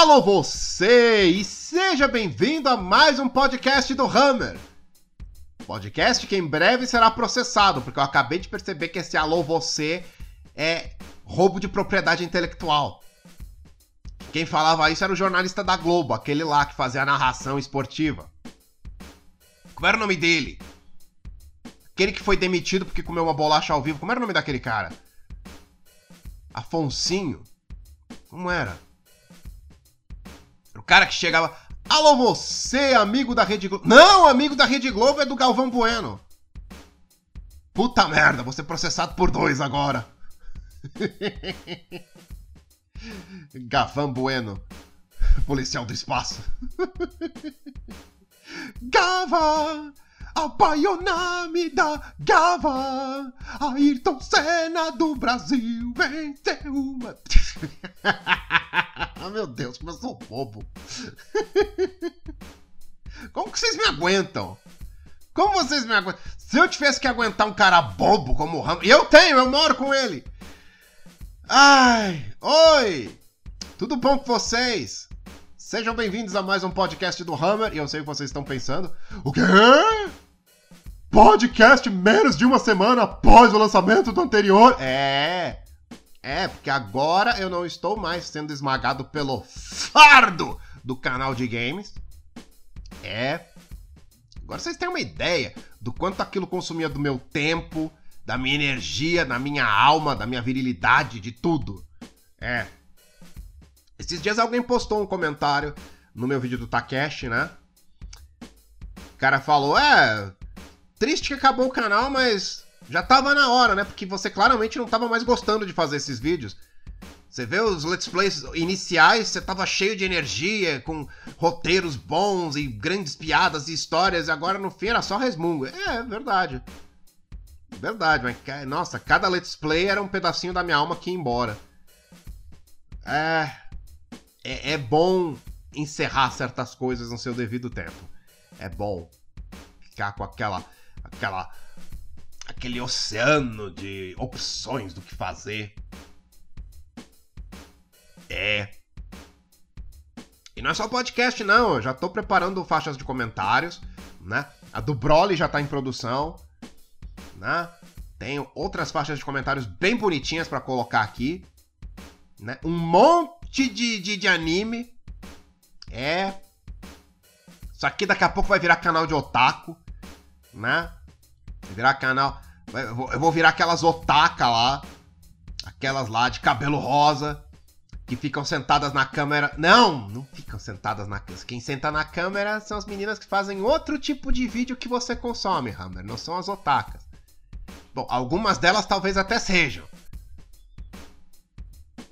Alô você e seja bem-vindo a mais um podcast do Hammer. Podcast que em breve será processado, porque eu acabei de perceber que esse alô você é roubo de propriedade intelectual. Quem falava isso era o jornalista da Globo, aquele lá que fazia a narração esportiva. Como era o nome dele? Aquele que foi demitido porque comeu uma bolacha ao vivo. Como era o nome daquele cara? Afonsinho? Como era? O cara que chegava. Alô, você, amigo da Rede Globo. Não, amigo da Rede Globo é do Galvão Bueno. Puta merda, vou ser processado por dois agora. Galvão Bueno, policial do espaço. Gava, apaixoname da Gava. Ayrton Senna do Brasil venceu uma. ah, meu Deus, como eu sou bobo. como que vocês me aguentam? Como vocês me aguentam? Se eu tivesse que aguentar um cara bobo como o Ramos. Eu tenho, eu moro com ele. Ai, oi! Tudo bom com vocês? Sejam bem-vindos a mais um podcast do Hammer. E eu sei o que vocês estão pensando. O quê? Podcast menos de uma semana após o lançamento do anterior? É. É, porque agora eu não estou mais sendo esmagado pelo fardo do canal de games. É. Agora vocês têm uma ideia do quanto aquilo consumia do meu tempo, da minha energia, da minha alma, da minha virilidade, de tudo. É. Esses dias alguém postou um comentário no meu vídeo do Takeshi, né? O cara falou: É, triste que acabou o canal, mas já tava na hora, né? Porque você claramente não tava mais gostando de fazer esses vídeos. Você vê os let's plays iniciais, você tava cheio de energia, com roteiros bons e grandes piadas e histórias, e agora no fim era só resmungo. É, é verdade. Verdade, mas nossa, cada let's play era um pedacinho da minha alma que ia embora. É, é, é bom encerrar certas coisas no seu devido tempo. É bom ficar com aquela aquela aquele oceano de opções do que fazer. É. E não é só podcast, não. Eu já tô preparando faixas de comentários, né? A do Broly já tá em produção, né? Tenho outras faixas de comentários bem bonitinhas para colocar aqui, né? Um monte de, de, de anime. É. Isso aqui daqui a pouco vai virar canal de otaku, né? Virar canal. Eu vou virar aquelas otaka lá. Aquelas lá de cabelo rosa. Que ficam sentadas na câmera. Não, não ficam sentadas na câmera. Quem senta na câmera são as meninas que fazem outro tipo de vídeo que você consome, Hammer. Não são as otakas. Bom, algumas delas talvez até sejam.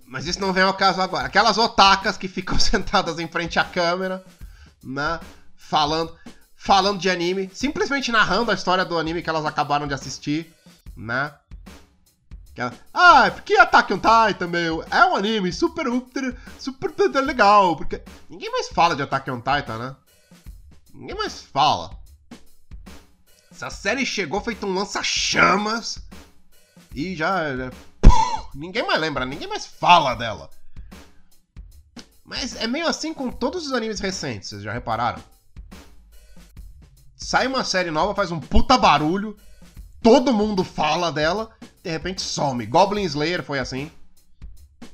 Mas isso não vem ao caso agora. Aquelas otakas que ficam sentadas em frente à câmera, né? Falando falando de anime, simplesmente narrando a história do anime que elas acabaram de assistir, né? Ah, porque Attack on Titan, meu, é um anime super, super, super legal, porque ninguém mais fala de Attack on Titan, né? Ninguém mais fala. Essa série chegou feito um lança-chamas e já, já ninguém mais lembra, ninguém mais fala dela. Mas é meio assim com todos os animes recentes, vocês já repararam? sai uma série nova, faz um puta barulho, todo mundo fala dela, de repente some. Goblin Slayer foi assim.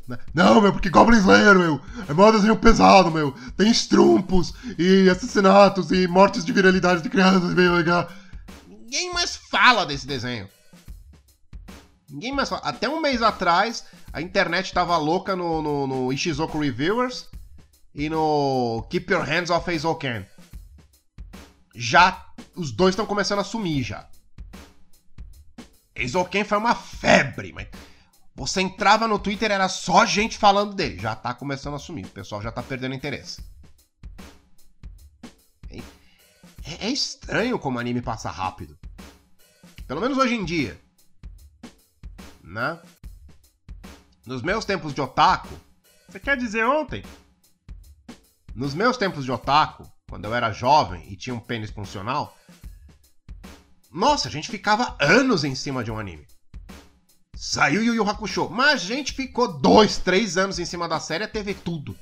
Né? Não, meu, porque Goblin Slayer, meu, é mó desenho pesado, meu. Tem estrumpos e assassinatos e mortes de viralidade de crianças, meu. Ninguém mais fala desse desenho. Ninguém mais fala. Até um mês atrás, a internet tava louca no, no, no Ishizoku Reviewers e no Keep Your Hands Off Eizouken já os dois estão começando a sumir já. Eizouken foi uma febre, mas você entrava no Twitter era só gente falando dele. Já tá começando a sumir, o pessoal já tá perdendo interesse. É, é estranho como o anime passa rápido. Pelo menos hoje em dia. Né? Nos meus tempos de otaku. Você quer dizer ontem? Nos meus tempos de otaku, quando eu era jovem e tinha um pênis funcional, nossa, a gente ficava anos em cima de um anime. Saiu Yu Yu Hakusho, mas a gente ficou dois, três anos em cima da série até ver tudo.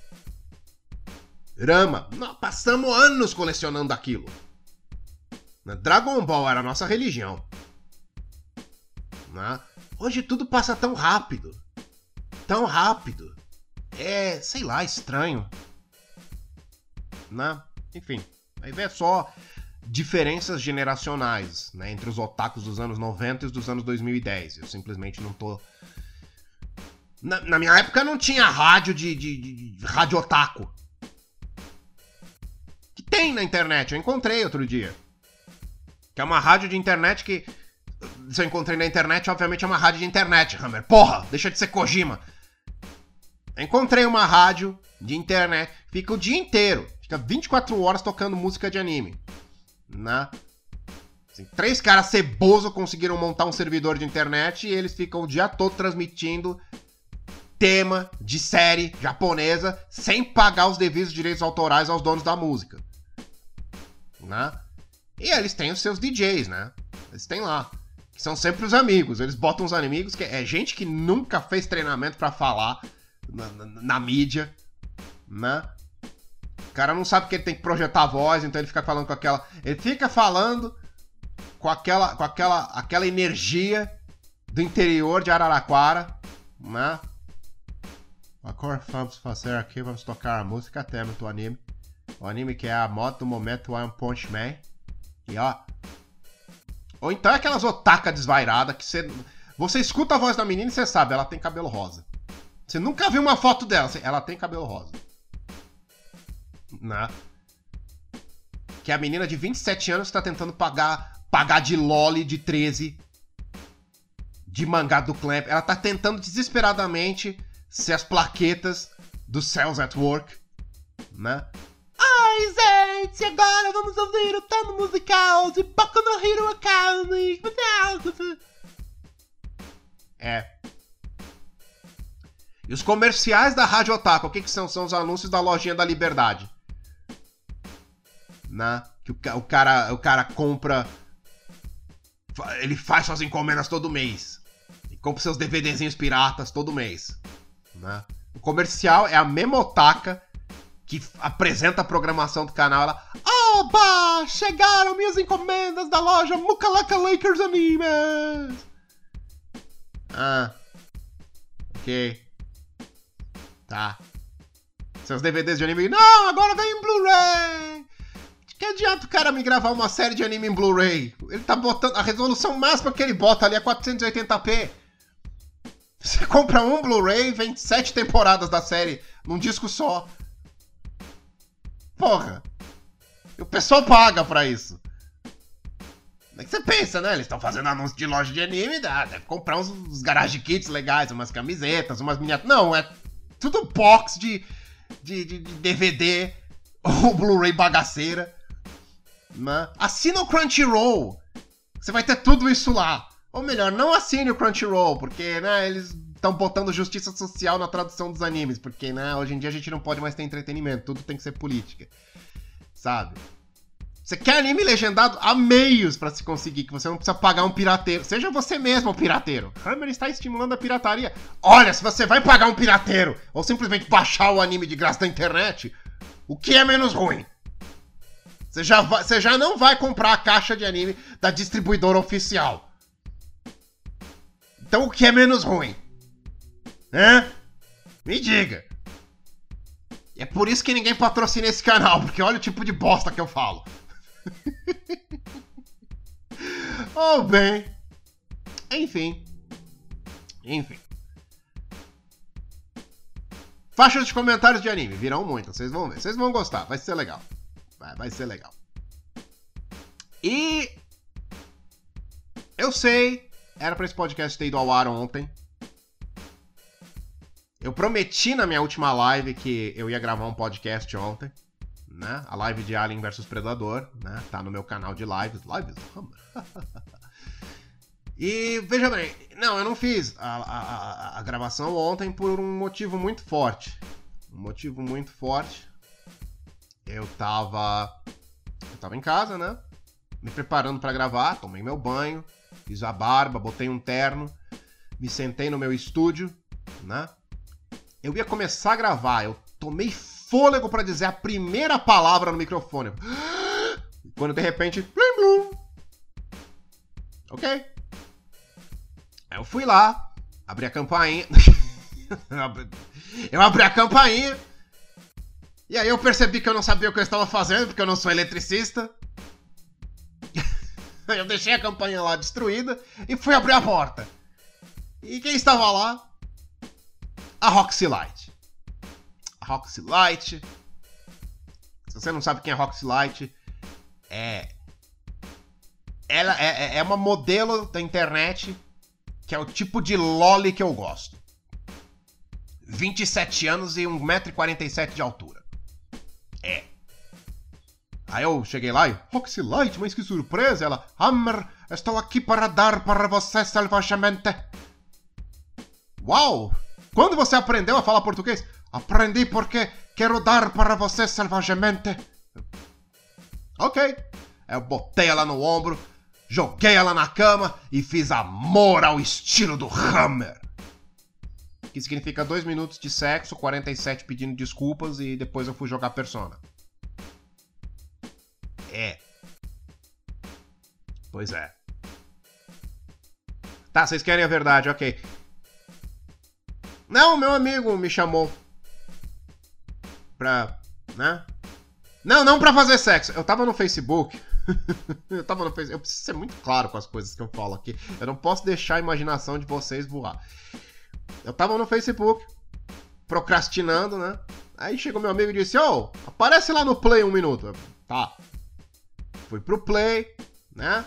Rama. Nós passamos anos colecionando aquilo. Dragon Ball era a nossa religião. Né? Hoje tudo passa tão rápido. Tão rápido. É, sei lá, estranho. Né? Enfim, aí vê só diferenças geracionais né, entre os otakus dos anos 90 e os dos anos 2010. Eu simplesmente não tô. Na, na minha época não tinha rádio de, de, de, de rádio otaku. Que tem na internet, eu encontrei outro dia. Que é uma rádio de internet que. Se eu encontrei na internet, obviamente é uma rádio de internet, Hammer. Porra, deixa de ser Kojima. encontrei uma rádio de internet, fica o dia inteiro, fica 24 horas tocando música de anime. Né? Assim, três caras ceboso conseguiram montar um servidor de internet e eles ficam o dia todo transmitindo tema de série japonesa sem pagar os devidos direitos autorais aos donos da música. Né? E eles têm os seus DJs, né? Eles têm lá. São sempre os amigos. Eles botam os amigos, que é gente que nunca fez treinamento para falar na, na, na, mídia, né? O cara não sabe que ele tem que projetar a voz, então ele fica falando com aquela. Ele fica falando com aquela, com aquela, aquela energia do interior de Araraquara, né? Agora vamos fazer aqui, vamos tocar a música tema do anime. O anime que é a moda do momento One Punch Man. E ó. Ou então é aquelas otacas desvairadas que você. Você escuta a voz da menina e você sabe, ela tem cabelo rosa. Você nunca viu uma foto dela, ela tem cabelo rosa. Né? Que é a menina de 27 anos está tentando pagar pagar de loli de 13 de mangá do Clamp. Ela tá tentando desesperadamente ser as plaquetas do Cells at Work, né? Ai, gente, agora vamos ouvir o tema musical de Boku no Hero Academy. É. E os comerciais da Rádio Otaku, o que, que são? São os anúncios da lojinha da Liberdade. Né? Que o, o, cara, o cara compra. Ele faz suas encomendas todo mês. E compra seus DVDzinhos piratas todo mês. Né? O comercial é a mesma otaka que apresenta a programação do canal, ela. Oba! Chegaram minhas encomendas da loja Mukalaka Lakers Animes! Ah. Ok. Tá. Seus DVDs de anime. Não, agora vem em Blu-ray! Que adianta o cara me gravar uma série de anime em Blu-ray? Ele tá botando. A resolução máxima que ele bota ali é 480p. Você compra um Blu-ray, vem sete temporadas da série num disco só. Porra! E o pessoal paga pra isso. É que você pensa, né? Eles estão fazendo anúncio de loja de anime, dá, deve comprar uns, uns garage kits legais, umas camisetas, umas miniaturas. Não, é tudo box de, de, de, de DVD ou Blu-ray bagaceira. Né? Assina o Crunchyroll. Você vai ter tudo isso lá. Ou melhor, não assine o Crunchyroll, porque né, eles estão botando justiça social na tradução dos animes, porque, né, hoje em dia a gente não pode mais ter entretenimento, tudo tem que ser política. Sabe? Você quer anime legendado? Há meios para se conseguir, que você não precisa pagar um pirateiro. Seja você mesmo o pirateiro. Hammer está estimulando a pirataria. Olha, se você vai pagar um pirateiro ou simplesmente baixar o anime de graça da internet, o que é menos ruim? Você já, vai, você já não vai comprar a caixa de anime da distribuidora oficial. Então o que é menos ruim? Hã? Me diga. É por isso que ninguém patrocina esse canal, porque olha o tipo de bosta que eu falo. oh, bem. Enfim. Enfim. Faixas de comentários de anime, virão muitas, vocês vão ver. Vocês vão gostar, vai ser legal. Vai, vai ser legal. E. Eu sei, era pra esse podcast ter ido ao ar ontem, eu prometi na minha última live que eu ia gravar um podcast ontem, né? A live de Alien vs Predador, né? Tá no meu canal de lives. Lives? e veja bem, não, eu não fiz a, a, a, gravação ontem por um motivo muito forte. Um motivo muito forte. Eu tava. Eu tava em casa, né? Me preparando para gravar, tomei meu banho, fiz a barba, botei um terno, me sentei no meu estúdio, né? Eu ia começar a gravar, eu tomei fôlego para dizer a primeira palavra no microfone. Quando de repente. Blim, blum. Ok. Eu fui lá, abri a campainha. eu abri a campainha. E aí eu percebi que eu não sabia o que eu estava fazendo, porque eu não sou eletricista. eu deixei a campainha lá destruída e fui abrir a porta. E quem estava lá? A Roxy Light. A Roxy Light. Se você não sabe quem é Roxy Light, é. Ela é, é, é uma modelo da internet que é o tipo de loli que eu gosto. 27 anos e 1,47m de altura. É. Aí eu cheguei lá e. Roxy Light, mas que surpresa! Ela. Hammer, estou aqui para dar para você salvagemente. Uau! Quando você aprendeu a falar português? Aprendi porque quero dar para você salvagemente. Ok. Eu botei ela no ombro, joguei ela na cama e fiz amor ao estilo do Hammer. Que significa dois minutos de sexo, 47 pedindo desculpas e depois eu fui jogar Persona. É. Pois é. Tá, vocês querem a verdade, ok. Não, meu amigo me chamou. Pra. né? Não, não pra fazer sexo. Eu tava no Facebook. eu tava no Facebook. Eu preciso ser muito claro com as coisas que eu falo aqui. Eu não posso deixar a imaginação de vocês voar. Eu tava no Facebook, procrastinando, né? Aí chegou meu amigo e disse: Ô, oh, aparece lá no Play um minuto. Eu, tá. Fui pro Play, né?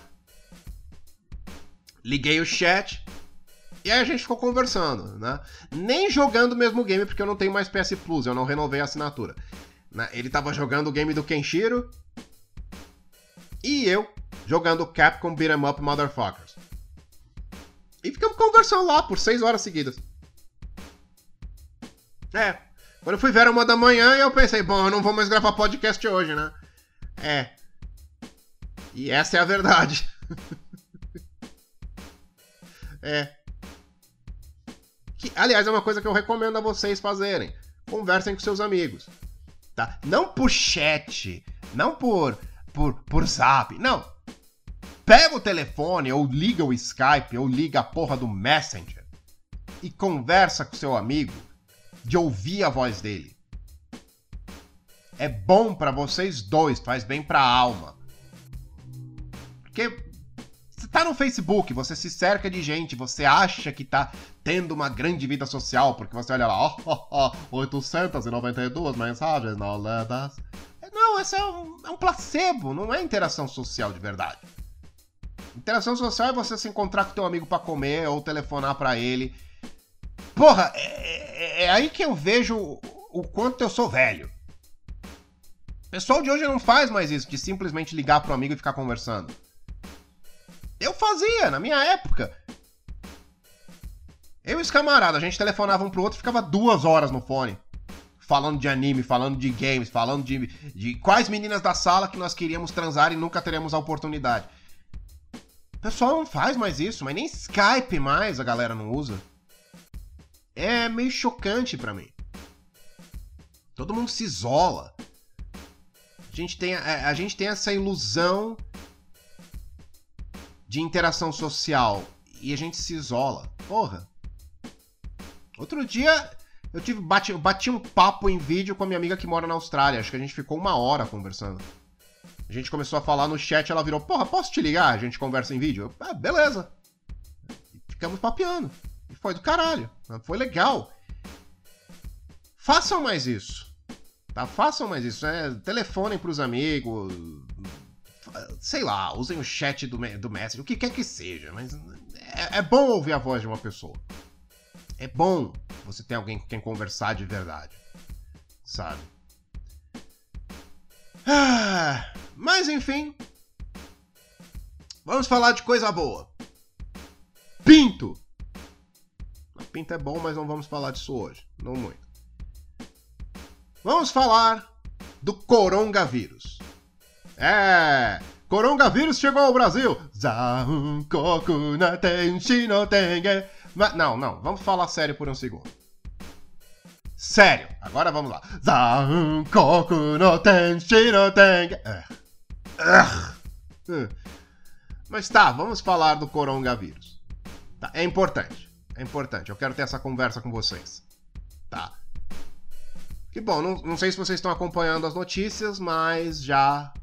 Liguei o chat. E aí a gente ficou conversando, né? Nem jogando o mesmo game, porque eu não tenho mais PS Plus, eu não renovei a assinatura. Né? Ele tava jogando o game do Kenshiro. E eu jogando Capcom Beat'em Up Motherfuckers. E ficamos conversando lá por seis horas seguidas. É. Quando eu fui ver uma da manhã, eu pensei, bom, eu não vou mais gravar podcast hoje, né? É. E essa é a verdade. é. Que, aliás, é uma coisa que eu recomendo a vocês fazerem. Conversem com seus amigos. Tá? Não por chat, não por, por, por zap, não. Pega o telefone, ou liga o Skype, ou liga a porra do Messenger e conversa com seu amigo de ouvir a voz dele. É bom para vocês dois, faz bem pra alma. Porque tá no Facebook, você se cerca de gente, você acha que tá tendo uma grande vida social, porque você olha lá, ó, oh, oh, 892 mensagens não ledas. Não, esse é um, é um placebo, não é interação social de verdade. Interação social é você se encontrar com teu amigo para comer ou telefonar para ele. Porra, é, é, é, aí que eu vejo o, o quanto eu sou velho. O pessoal de hoje não faz mais isso, de simplesmente ligar pro amigo e ficar conversando. Eu fazia, na minha época. Eu e os camaradas, a gente telefonava um pro outro e ficava duas horas no fone. Falando de anime, falando de games, falando de, de quais meninas da sala que nós queríamos transar e nunca teremos a oportunidade. O pessoal não faz mais isso, mas nem Skype mais a galera não usa. É meio chocante para mim. Todo mundo se isola. A gente tem, a, a gente tem essa ilusão de interação social e a gente se isola. Porra. Outro dia eu tive bati, bati um papo em vídeo com a minha amiga que mora na Austrália. Acho que a gente ficou uma hora conversando. A gente começou a falar no chat, ela virou, porra, posso te ligar? A gente conversa em vídeo. Eu, ah, beleza. E ficamos papeando. E foi do caralho. Foi legal. Façam mais isso. Tá? Façam mais isso. É, telefonem pros amigos sei lá, usem o chat do, do Messenger, o que quer que seja, mas é, é bom ouvir a voz de uma pessoa. É bom você ter alguém com quem conversar de verdade, sabe? Ah, mas enfim, vamos falar de coisa boa. Pinto! Pinto é bom, mas não vamos falar disso hoje, não muito. Vamos falar do coronavírus. É! Coronavírus chegou ao Brasil! Não, não, vamos falar sério por um segundo. Sério, agora vamos lá. Ten... Mas tá, vamos falar do coronavírus. Tá, é importante, é importante. Eu quero ter essa conversa com vocês. Tá. Que bom, não, não sei se vocês estão acompanhando as notícias, mas já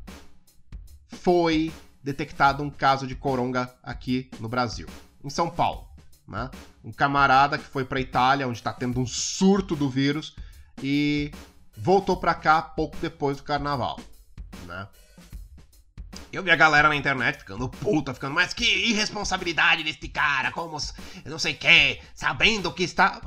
foi detectado um caso de coronga aqui no Brasil, em São Paulo. Né? Um camarada que foi para Itália, onde está tendo um surto do vírus, e voltou para cá pouco depois do carnaval. Né? Eu vi a galera na internet ficando puta, ficando, mas que irresponsabilidade desse cara, como não sei o que, sabendo que está.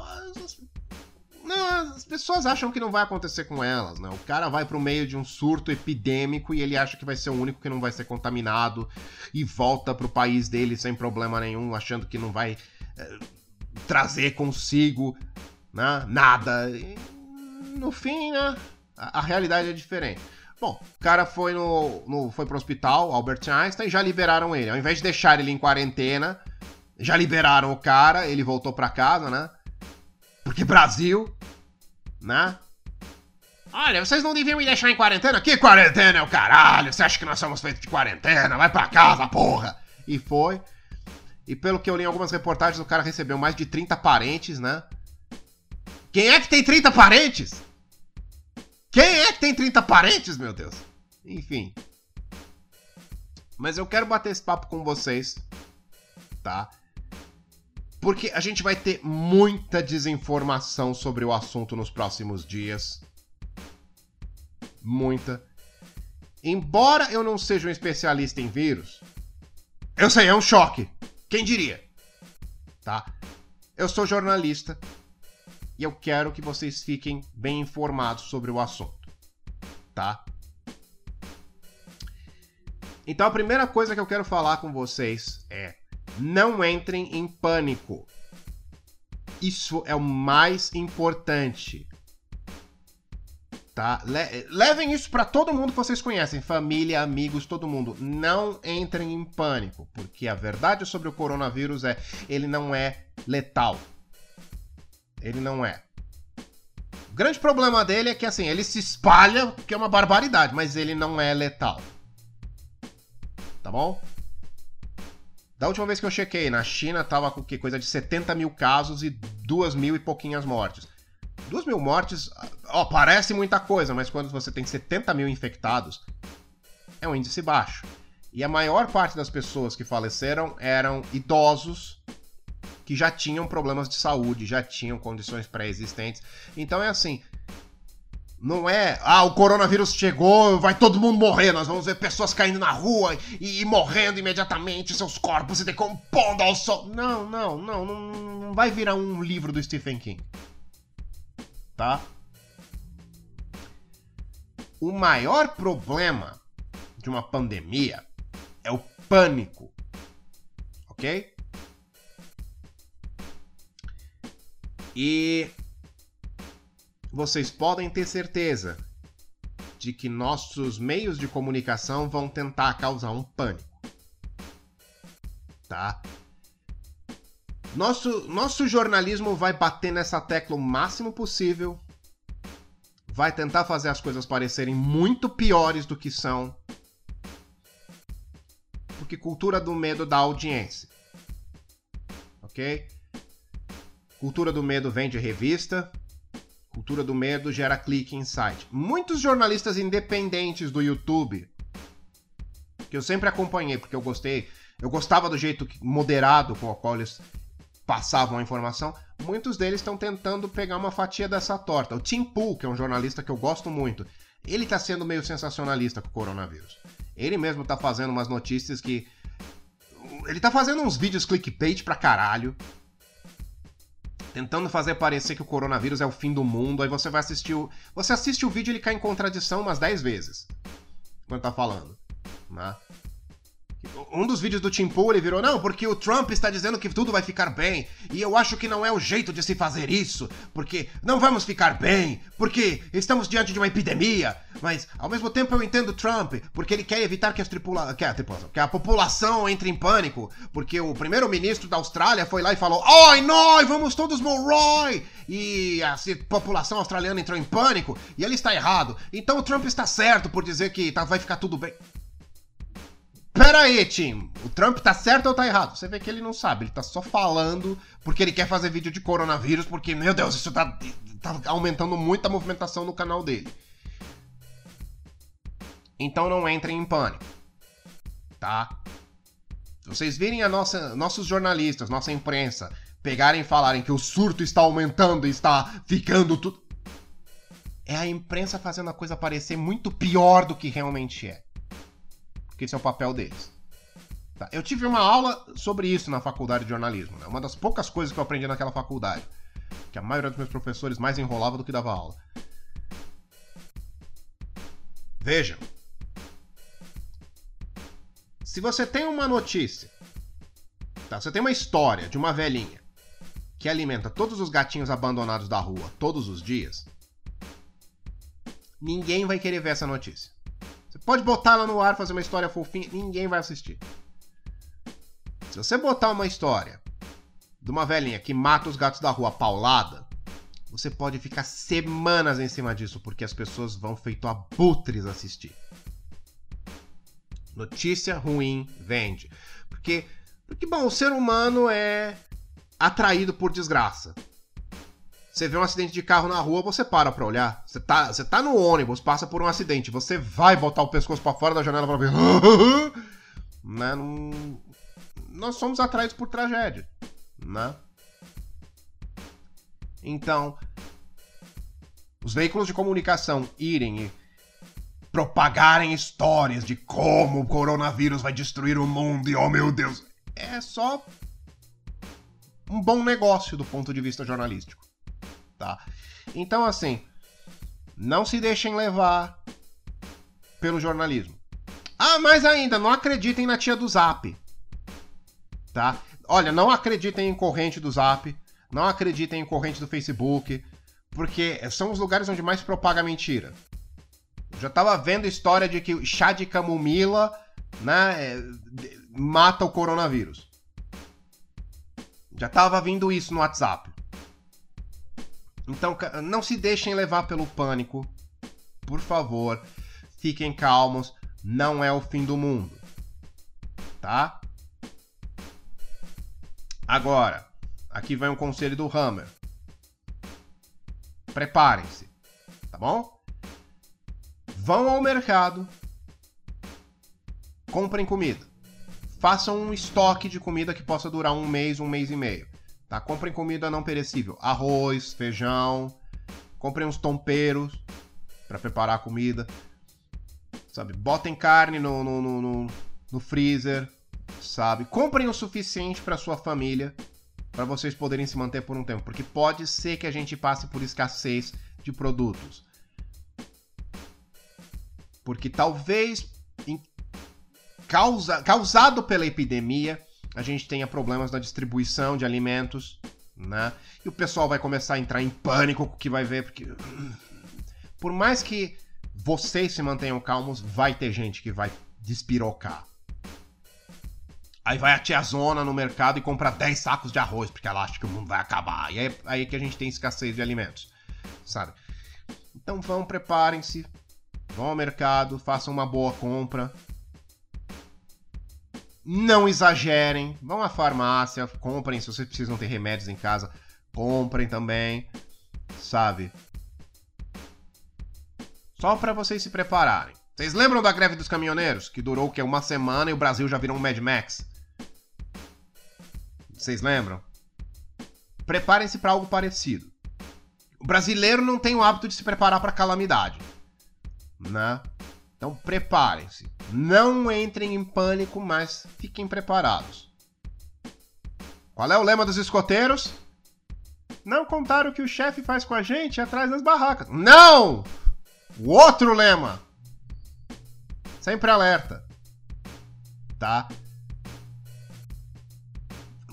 Não, as pessoas acham que não vai acontecer com elas, né? O cara vai pro meio de um surto epidêmico e ele acha que vai ser o único que não vai ser contaminado e volta pro país dele sem problema nenhum, achando que não vai é, trazer consigo né, nada. E, no fim, né? A, a, realidade é diferente. Bom, o cara foi no, no foi pro hospital, Albert Einstein, já liberaram ele. Ao invés de deixar ele em quarentena, já liberaram o cara, ele voltou para casa, né? Porque Brasil, né? Olha, vocês não deviam me deixar em quarentena? Que quarentena é o caralho? Você acha que nós somos feitos de quarentena? Vai pra casa, porra! E foi. E pelo que eu li em algumas reportagens, o cara recebeu mais de 30 parentes, né? Quem é que tem 30 parentes? Quem é que tem 30 parentes, meu Deus? Enfim. Mas eu quero bater esse papo com vocês, tá? Porque a gente vai ter muita desinformação sobre o assunto nos próximos dias. Muita. Embora eu não seja um especialista em vírus, eu sei, é um choque. Quem diria? Tá? Eu sou jornalista e eu quero que vocês fiquem bem informados sobre o assunto. Tá? Então a primeira coisa que eu quero falar com vocês é não entrem em pânico. Isso é o mais importante. Tá? Le levem isso para todo mundo que vocês conhecem, família, amigos, todo mundo. Não entrem em pânico, porque a verdade sobre o coronavírus é ele não é letal. Ele não é. O grande problema dele é que assim, ele se espalha, que é uma barbaridade, mas ele não é letal. Tá bom? Da última vez que eu chequei, na China tava com que coisa de 70 mil casos e 2 mil e pouquinhas mortes. 2 mil mortes, ó, parece muita coisa, mas quando você tem 70 mil infectados, é um índice baixo. E a maior parte das pessoas que faleceram eram idosos que já tinham problemas de saúde, já tinham condições pré-existentes. Então é assim, não é, ah, o coronavírus chegou, vai todo mundo morrer, nós vamos ver pessoas caindo na rua e, e morrendo imediatamente, seus corpos se decompondo ao sol. Não, não, não, não, não vai virar um livro do Stephen King. Tá? O maior problema de uma pandemia é o pânico. Ok? E vocês podem ter certeza de que nossos meios de comunicação vão tentar causar um pânico. Tá? Nosso, nosso jornalismo vai bater nessa tecla o máximo possível. Vai tentar fazer as coisas parecerem muito piores do que são. Porque cultura do medo dá audiência. Ok? Cultura do medo vem de revista, Cultura do medo gera clique em site. Muitos jornalistas independentes do YouTube, que eu sempre acompanhei porque eu gostei, eu gostava do jeito moderado com o qual eles passavam a informação, muitos deles estão tentando pegar uma fatia dessa torta. O Tim Pool, que é um jornalista que eu gosto muito, ele está sendo meio sensacionalista com o coronavírus. Ele mesmo está fazendo umas notícias que. Ele está fazendo uns vídeos clickbait pra caralho tentando fazer parecer que o coronavírus é o fim do mundo, aí você vai assistir o. Você assiste o vídeo e ele cai em contradição umas 10 vezes. Quando tá falando. Né? Um dos vídeos do Tim Pool, ele virou, não, porque o Trump está dizendo que tudo vai ficar bem, e eu acho que não é o jeito de se fazer isso, porque não vamos ficar bem, porque estamos diante de uma epidemia, mas ao mesmo tempo eu entendo Trump, porque ele quer evitar que, as tripula que, a, tripulação, que a população entre em pânico, porque o primeiro-ministro da Austrália foi lá e falou, oi, nós, vamos todos morrer, e a população australiana entrou em pânico, e ele está errado, então o Trump está certo por dizer que tá, vai ficar tudo bem. Pera aí, Tim. O Trump tá certo ou tá errado? Você vê que ele não sabe, ele tá só falando porque ele quer fazer vídeo de coronavírus, porque, meu Deus, isso tá, tá aumentando muito a movimentação no canal dele. Então não entrem em pânico. Tá? Vocês virem a nossa, nossos jornalistas, nossa imprensa, pegarem e falarem que o surto está aumentando e está ficando tudo. É a imprensa fazendo a coisa parecer muito pior do que realmente é porque esse é o papel deles. Tá? Eu tive uma aula sobre isso na faculdade de jornalismo, né? uma das poucas coisas que eu aprendi naquela faculdade, que a maioria dos meus professores mais enrolava do que dava aula. Vejam, se você tem uma notícia, tá? Você tem uma história de uma velhinha que alimenta todos os gatinhos abandonados da rua todos os dias, ninguém vai querer ver essa notícia. Você pode botar ela no ar, fazer uma história fofinha, ninguém vai assistir. Se você botar uma história de uma velhinha que mata os gatos da rua paulada, você pode ficar semanas em cima disso, porque as pessoas vão feito abutres assistir. Notícia ruim vende. Porque, porque, bom, o ser humano é atraído por desgraça. Você vê um acidente de carro na rua, você para pra olhar. Você tá, você tá no ônibus, passa por um acidente, você vai botar o pescoço para fora da janela pra ver. né? Não... Nós somos atraídos por tragédia, né? Então, os veículos de comunicação irem e propagarem histórias de como o coronavírus vai destruir o mundo e oh meu Deus, é só um bom negócio do ponto de vista jornalístico tá? Então, assim, não se deixem levar pelo jornalismo. Ah, mais ainda, não acreditem na tia do Zap, tá? Olha, não acreditem em corrente do Zap, não acreditem em corrente do Facebook, porque são os lugares onde mais propaga mentira. Eu já tava vendo história de que chá de camomila, né, é, mata o coronavírus. Já tava vindo isso no WhatsApp. Então, não se deixem levar pelo pânico. Por favor, fiquem calmos. Não é o fim do mundo. Tá? Agora, aqui vai um conselho do Hammer. Preparem-se, tá bom? Vão ao mercado, comprem comida. Façam um estoque de comida que possa durar um mês, um mês e meio. Tá? Comprem comida não perecível. Arroz, feijão. Comprem uns tomperos para preparar a comida. Sabe? Botem carne no, no, no, no freezer. Sabe? Comprem o suficiente para sua família. Para vocês poderem se manter por um tempo. Porque pode ser que a gente passe por escassez de produtos. Porque talvez, em, causa, causado pela epidemia, a gente tenha problemas na distribuição de alimentos, né? E o pessoal vai começar a entrar em pânico com o que vai ver, porque por mais que vocês se mantenham calmos, vai ter gente que vai despirocar. Aí vai a tiazona no mercado e compra 10 sacos de arroz, porque ela acha que o mundo vai acabar. E é aí que a gente tem escassez de alimentos, sabe? Então vão, preparem-se, vão ao mercado, façam uma boa compra, não exagerem. Vão à farmácia, comprem. Se vocês precisam ter remédios em casa, comprem também. Sabe? Só para vocês se prepararem. Vocês lembram da greve dos caminhoneiros? Que durou que uma semana e o Brasil já virou um Mad Max? Vocês lembram? Preparem-se para algo parecido. O brasileiro não tem o hábito de se preparar para calamidade, né? Então preparem-se. Não entrem em pânico, mas fiquem preparados. Qual é o lema dos escoteiros? Não contar o que o chefe faz com a gente atrás das barracas. Não! O outro lema. Sempre alerta. Tá?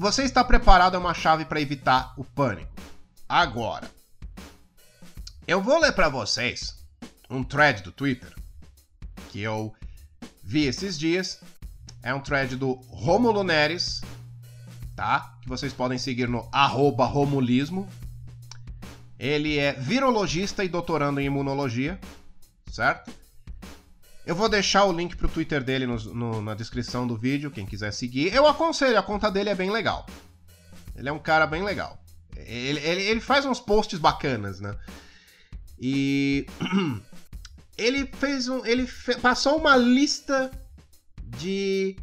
você está preparado é uma chave para evitar o pânico. Agora, eu vou ler para vocês um thread do Twitter que eu vi esses dias. É um thread do Romulo Neres, tá? Que vocês podem seguir no romulismo. Ele é virologista e doutorando em imunologia, certo? Eu vou deixar o link pro Twitter dele no, no, na descrição do vídeo, quem quiser seguir. Eu aconselho, a conta dele é bem legal. Ele é um cara bem legal. Ele, ele, ele faz uns posts bacanas, né? E ele fez um. Ele fe, passou uma lista de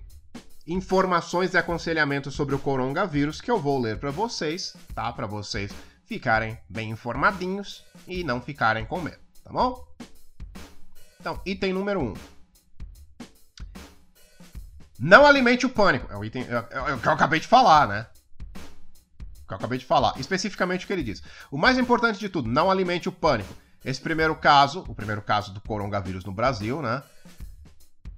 informações e aconselhamentos sobre o coronavírus que eu vou ler para vocês, tá? Para vocês ficarem bem informadinhos e não ficarem com medo, tá bom? Então, item número 1. Um. Não alimente o pânico. É o item é, é, é o que eu acabei de falar, né? O que eu acabei de falar. Especificamente o que ele diz. O mais importante de tudo, não alimente o pânico. Esse primeiro caso, o primeiro caso do coronavírus no Brasil, né?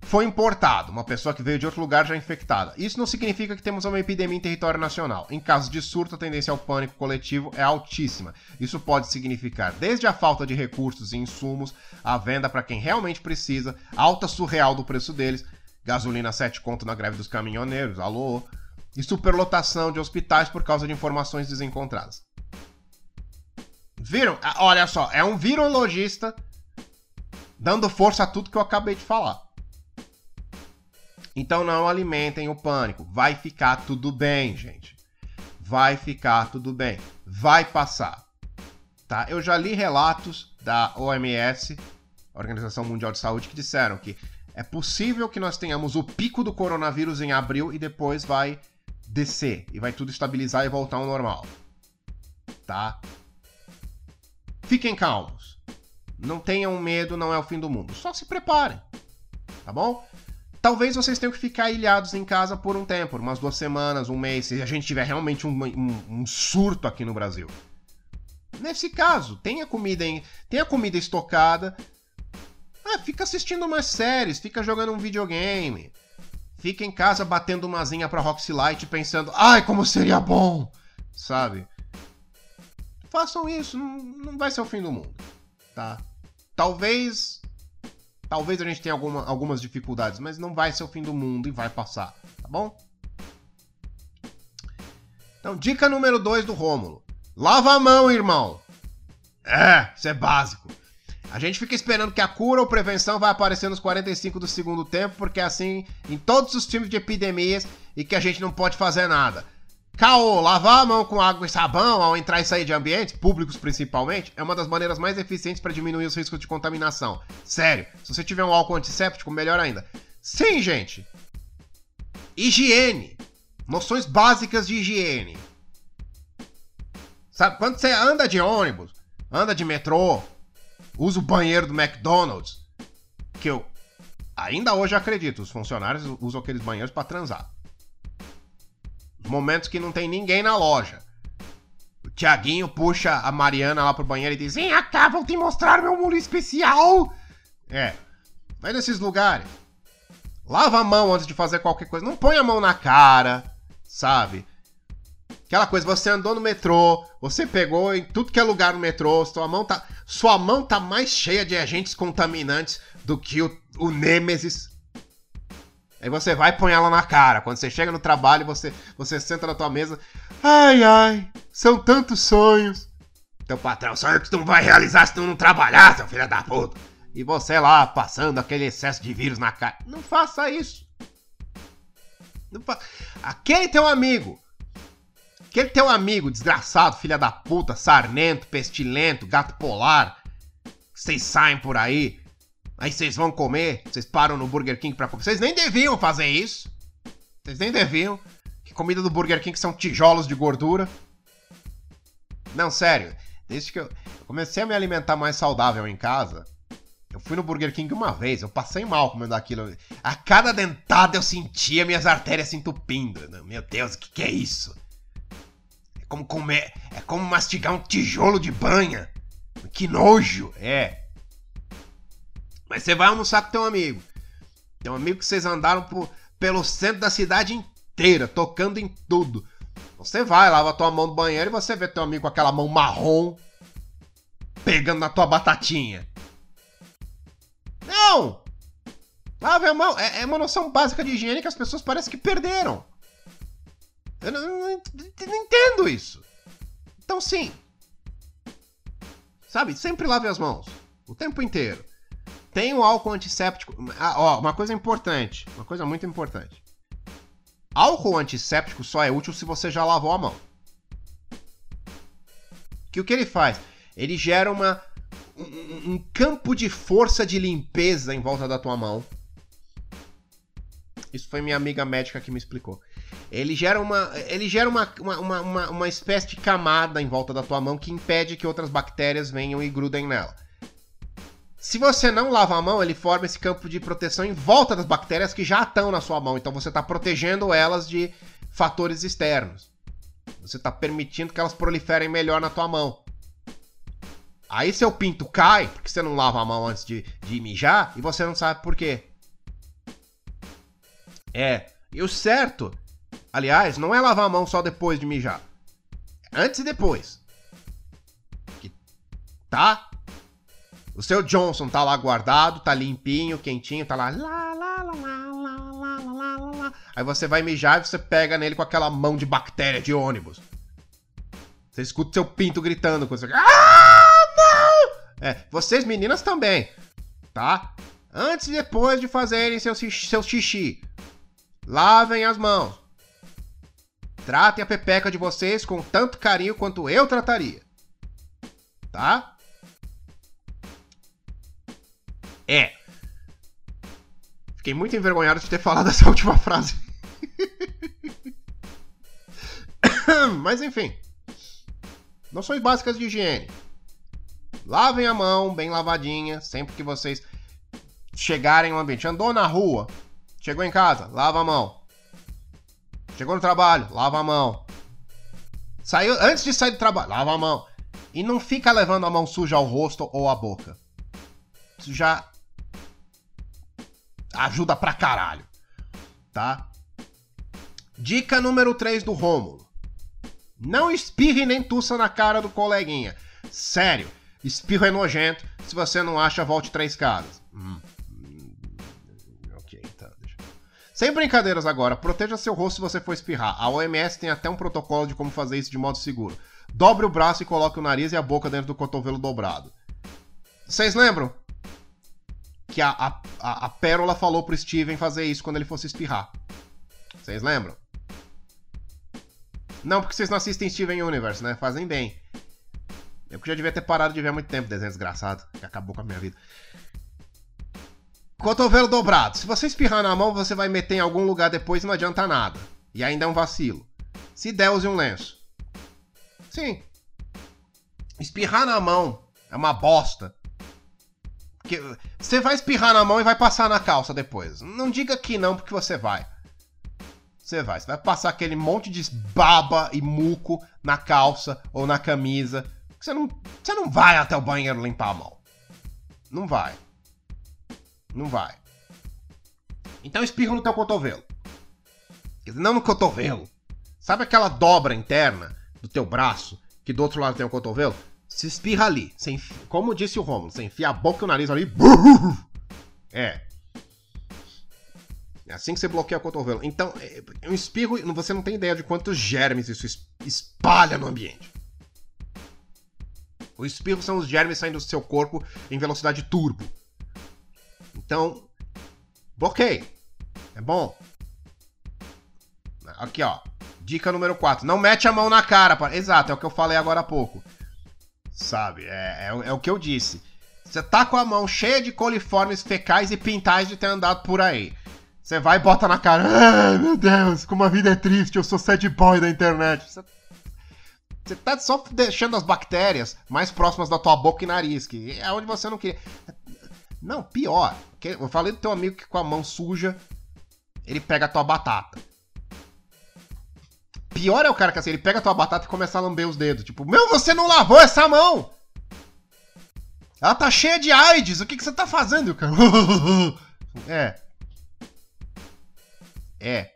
Foi importado, uma pessoa que veio de outro lugar já infectada. Isso não significa que temos uma epidemia em território nacional. Em casos de surto, a tendência ao pânico coletivo é altíssima. Isso pode significar desde a falta de recursos e insumos, a venda para quem realmente precisa, alta surreal do preço deles, gasolina 7 conto na greve dos caminhoneiros, alô, e superlotação de hospitais por causa de informações desencontradas. Viram? Ah, olha só, é um virologista dando força a tudo que eu acabei de falar. Então não alimentem o pânico. Vai ficar tudo bem, gente. Vai ficar tudo bem. Vai passar. Tá? Eu já li relatos da OMS, Organização Mundial de Saúde, que disseram que é possível que nós tenhamos o pico do coronavírus em abril e depois vai descer e vai tudo estabilizar e voltar ao normal. Tá? Fiquem calmos. Não tenham medo, não é o fim do mundo. Só se preparem. Tá bom? Talvez vocês tenham que ficar ilhados em casa por um tempo, umas duas semanas, um mês, se a gente tiver realmente um, um, um surto aqui no Brasil. Nesse caso, tenha comida em, tenha comida estocada. Ah, fica assistindo umas séries, fica jogando um videogame. Fica em casa batendo uma zinha pra Roxy Light pensando, ai, como seria bom, sabe? Façam isso, não, não vai ser o fim do mundo, tá? Talvez talvez a gente tenha alguma, algumas dificuldades, mas não vai ser o fim do mundo e vai passar, tá bom? Então, dica número 2 do Rômulo. Lava a mão, irmão. É, isso é básico. A gente fica esperando que a cura ou prevenção vai aparecer nos 45 do segundo tempo, porque é assim em todos os times de epidemias e que a gente não pode fazer nada. Caô, lavar a mão com água e sabão ao entrar e sair de ambientes, públicos principalmente, é uma das maneiras mais eficientes para diminuir os riscos de contaminação. Sério, se você tiver um álcool antisséptico, melhor ainda. Sim, gente! Higiene. Noções básicas de higiene. Sabe, quando você anda de ônibus, anda de metrô, usa o banheiro do McDonald's, que eu ainda hoje acredito, os funcionários usam aqueles banheiros para transar. Momentos que não tem ninguém na loja. O Tiaguinho puxa a Mariana lá pro banheiro e diz: Vem cá, vou te mostrar meu molho especial. É. Vai nesses lugares. Lava a mão antes de fazer qualquer coisa. Não põe a mão na cara, sabe? Aquela coisa, você andou no metrô, você pegou em tudo que é lugar no metrô, sua mão tá, sua mão tá mais cheia de agentes contaminantes do que o, o Nêmesis Aí você vai e põe ela na cara. Quando você chega no trabalho, você, você senta na tua mesa. Ai, ai, são tantos sonhos. Teu patrão, sonho que tu não vai realizar se tu não trabalhar, seu filho da puta. E você lá, passando aquele excesso de vírus na cara. Não faça isso. Não fa... Aquele teu amigo. Aquele teu amigo desgraçado, filha da puta, sarnento, pestilento, gato polar. Vocês saem por aí Aí vocês vão comer, vocês param no Burger King pra comer. Vocês nem deviam fazer isso. Vocês nem deviam. Que comida do Burger King são tijolos de gordura. Não, sério. Desde que eu comecei a me alimentar mais saudável em casa, eu fui no Burger King uma vez, eu passei mal comendo aquilo. A cada dentada eu sentia minhas artérias se entupindo. Meu Deus, o que, que é isso? É como comer. É como mastigar um tijolo de banha. Que nojo! É. Mas você vai almoçar com teu amigo. Tem um amigo que vocês andaram por, pelo centro da cidade inteira, tocando em tudo. Você vai, lava tua mão no banheiro e você vê teu amigo com aquela mão marrom pegando na tua batatinha. Não! Lave a mão. É, é uma noção básica de higiene que as pessoas parecem que perderam. Eu não, não, não entendo isso. Então, sim. Sabe, sempre lave as mãos. O tempo inteiro. Tem o álcool antisséptico. Ah, ó, uma coisa importante. Uma coisa muito importante. Álcool antisséptico só é útil se você já lavou a mão. Que o que ele faz? Ele gera uma, um, um campo de força de limpeza em volta da tua mão. Isso foi minha amiga médica que me explicou. Ele gera uma, ele gera uma, uma, uma, uma espécie de camada em volta da tua mão que impede que outras bactérias venham e grudem nela. Se você não lava a mão, ele forma esse campo de proteção em volta das bactérias que já estão na sua mão. Então você está protegendo elas de fatores externos. Você está permitindo que elas proliferem melhor na tua mão. Aí seu pinto cai, porque você não lava a mão antes de, de mijar, e você não sabe por quê. É, e o certo, aliás, não é lavar a mão só depois de mijar. Antes e depois. Tá? O seu Johnson tá lá guardado, tá limpinho, quentinho, tá lá. Lá, lá, lá, lá, lá, lá, lá, lá. Aí você vai mijar e você pega nele com aquela mão de bactéria de ônibus. Você escuta seu pinto gritando quando você. Ah! É, vocês meninas também, tá? Antes e depois de fazerem seu, seu xixi, lavem as mãos. Tratem a pepeca de vocês com tanto carinho quanto eu trataria. Tá? É. Fiquei muito envergonhado de ter falado essa última frase. Mas enfim. Noções básicas de higiene. Lavem a mão, bem lavadinha, sempre que vocês chegarem no ambiente. Andou na rua, chegou em casa, lava a mão. Chegou no trabalho, lava a mão. Saiu antes de sair do trabalho, lava a mão. E não fica levando a mão suja ao rosto ou à boca. Isso já ajuda pra caralho, tá? Dica número 3 do Rômulo. Não espirre nem tussa na cara do coleguinha. Sério, Espirro é nojento. Se você não acha, volte três casas. Hum. hum tá. Sem brincadeiras agora, proteja seu rosto se você for espirrar. A OMS tem até um protocolo de como fazer isso de modo seguro. Dobre o braço e coloque o nariz e a boca dentro do cotovelo dobrado. Vocês lembram? Que a, a, a, Pérola falou pro Steven fazer isso quando ele fosse espirrar. Vocês lembram? Não, porque vocês não assistem Steven Universe, né? Fazem bem. Eu que já devia ter parado de ver há muito tempo desenho desgraçado, que acabou com a minha vida. Cotovelo dobrado. Se você espirrar na mão, você vai meter em algum lugar depois e não adianta nada. E ainda é um vacilo. Se der, use um lenço. Sim. Espirrar na mão é uma bosta. Você vai espirrar na mão e vai passar na calça depois. Não diga que não, porque você vai. Você vai. Você vai passar aquele monte de baba e muco na calça ou na camisa você não, você não vai até o banheiro limpar a mão. Não vai. Não vai. Então espirra no teu cotovelo. Não no cotovelo. Sabe aquela dobra interna do teu braço, que do outro lado tem o cotovelo? Se espirra ali. Enfia, como disse o Romulo, você enfia a boca e o nariz ali. É. É assim que você bloqueia o cotovelo. Então, é, um espirro, você não tem ideia de quantos germes isso espalha no ambiente. Os espirros são os germes saindo do seu corpo em velocidade turbo. Então, bloqueie. É bom. Aqui, ó. Dica número 4. Não mete a mão na cara. Exato, é o que eu falei agora há pouco. Sabe? É, é, é o que eu disse. Você tá com a mão cheia de coliformes fecais e pintais de ter andado por aí. Você vai e bota na cara. Ai, meu Deus, como a vida é triste, eu sou sad boy da internet. Você você tá só deixando as bactérias mais próximas da tua boca e nariz, que é onde você não queria. Não, pior. Eu falei do teu amigo que com a mão suja ele pega a tua batata. Pior é o cara que assim, ele pega a tua batata e começa a lamber os dedos. Tipo, meu, você não lavou essa mão! Ela tá cheia de AIDS, o que, que você tá fazendo, cara? é. É.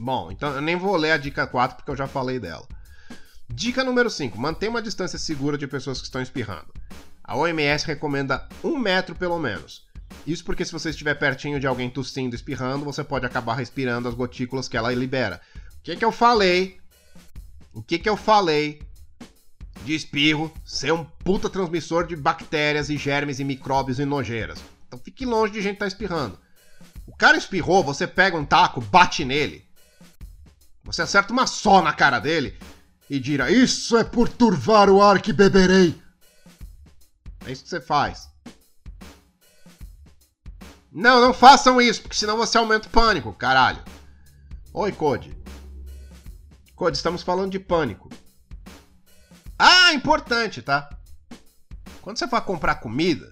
Bom, então eu nem vou ler a dica 4 porque eu já falei dela. Dica número 5: mantenha uma distância segura de pessoas que estão espirrando. A OMS recomenda um metro pelo menos. Isso porque se você estiver pertinho de alguém tossindo, espirrando, você pode acabar respirando as gotículas que ela libera. O que, que eu falei? O que, que eu falei de espirro ser um puta transmissor de bactérias e germes e micróbios e nojeiras? Então fique longe de gente tá espirrando. O cara espirrou, você pega um taco, bate nele. Você acerta uma só na cara dele e dirá: Isso é por turvar o ar que beberei. É isso que você faz. Não, não façam isso, porque senão você aumenta o pânico, caralho. Oi, Code. Estamos falando de pânico. Ah, importante, tá? Quando você for comprar comida,